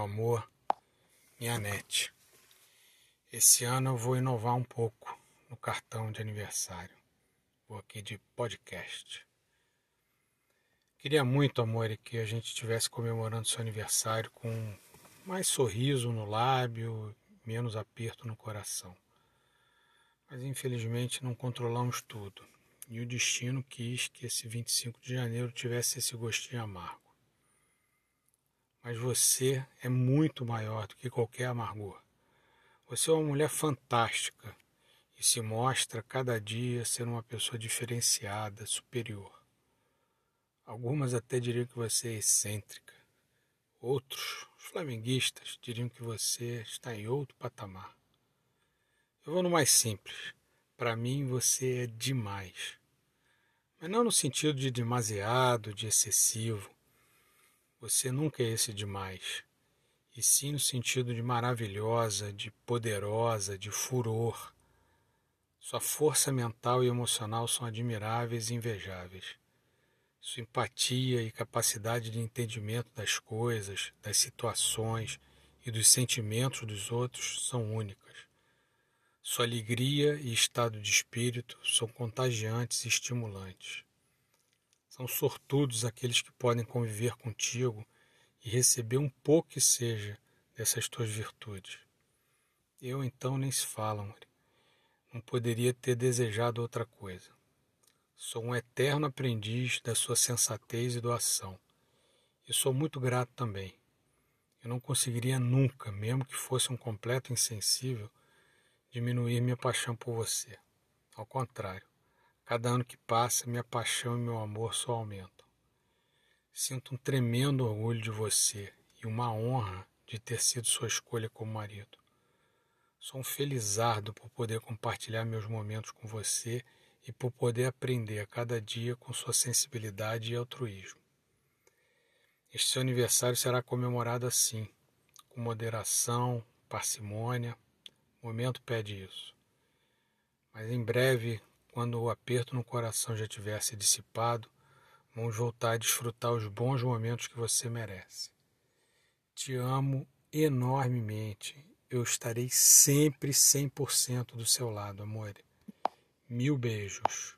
amor, minha net. Esse ano eu vou inovar um pouco no cartão de aniversário. Vou aqui de podcast. Queria muito, amor, que a gente estivesse comemorando seu aniversário com mais sorriso no lábio, menos aperto no coração. Mas infelizmente não controlamos tudo. E o destino quis que esse 25 de janeiro tivesse esse gostinho amargo mas você é muito maior do que qualquer amargor. Você é uma mulher fantástica e se mostra cada dia ser uma pessoa diferenciada, superior. Algumas até diriam que você é excêntrica. Outros, os flamenguistas, diriam que você está em outro patamar. Eu vou no mais simples. Para mim, você é demais. Mas não no sentido de demasiado, de excessivo você nunca é esse demais, e sim no sentido de maravilhosa, de poderosa, de furor. Sua força mental e emocional são admiráveis e invejáveis. Sua empatia e capacidade de entendimento das coisas, das situações e dos sentimentos dos outros são únicas. Sua alegria e estado de espírito são contagiantes e estimulantes. São sortudos aqueles que podem conviver contigo e receber um pouco que seja dessas tuas virtudes. Eu então nem se falam, não poderia ter desejado outra coisa. Sou um eterno aprendiz da sua sensatez e doação. E sou muito grato também. Eu não conseguiria nunca, mesmo que fosse um completo insensível, diminuir minha paixão por você. Ao contrário, Cada ano que passa, minha paixão e meu amor só aumentam. Sinto um tremendo orgulho de você e uma honra de ter sido sua escolha como marido. Sou um felizardo por poder compartilhar meus momentos com você e por poder aprender a cada dia com sua sensibilidade e altruísmo. Este seu aniversário será comemorado assim, com moderação, parcimônia. O momento pede isso. Mas em breve quando o aperto no coração já tiver se dissipado, vamos voltar a desfrutar os bons momentos que você merece. Te amo enormemente. Eu estarei sempre 100% do seu lado, amor. Mil beijos.